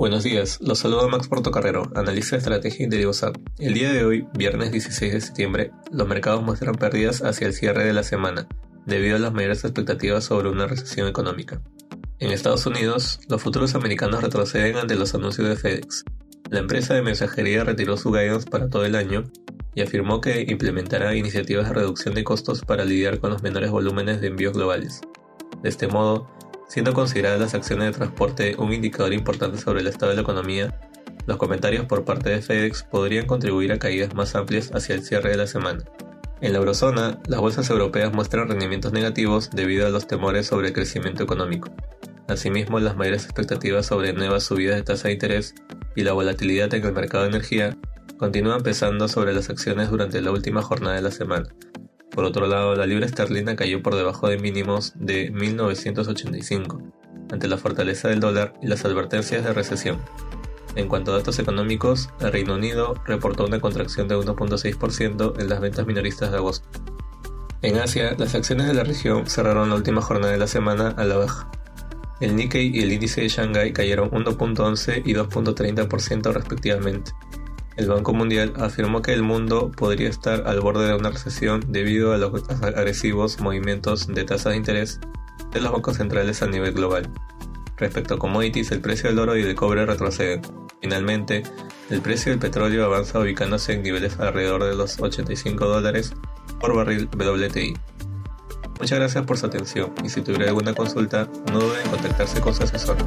Buenos días, los saludo Max Portocarrero, analista de estrategia. El día de hoy, viernes 16 de septiembre, los mercados muestran pérdidas hacia el cierre de la semana, debido a las mayores expectativas sobre una recesión económica. En Estados Unidos, los futuros americanos retroceden ante los anuncios de FedEx. La empresa de mensajería retiró su guidance para todo el año y afirmó que implementará iniciativas de reducción de costos para lidiar con los menores volúmenes de envíos globales. De este modo, Siendo consideradas las acciones de transporte un indicador importante sobre el estado de la economía, los comentarios por parte de FedEx podrían contribuir a caídas más amplias hacia el cierre de la semana. En la eurozona, las bolsas europeas muestran rendimientos negativos debido a los temores sobre el crecimiento económico. Asimismo, las mayores expectativas sobre nuevas subidas de tasa de interés y la volatilidad en el mercado de energía continúan pesando sobre las acciones durante la última jornada de la semana, por otro lado, la libra esterlina cayó por debajo de mínimos de 1985, ante la fortaleza del dólar y las advertencias de recesión. En cuanto a datos económicos, el Reino Unido reportó una contracción de 1.6% en las ventas minoristas de agosto. En Asia, las acciones de la región cerraron la última jornada de la semana a la baja. El Nikkei y el índice de Shanghai cayeron 1.11 y 2.30% respectivamente. El Banco Mundial afirmó que el mundo podría estar al borde de una recesión debido a los agresivos movimientos de tasas de interés de los bancos centrales a nivel global. Respecto a commodities, el precio del oro y del cobre retroceden. Finalmente, el precio del petróleo avanza ubicándose en niveles alrededor de los 85 dólares por barril WTI. Muchas gracias por su atención y si tuviera alguna consulta, no duden en contactarse con su asesor.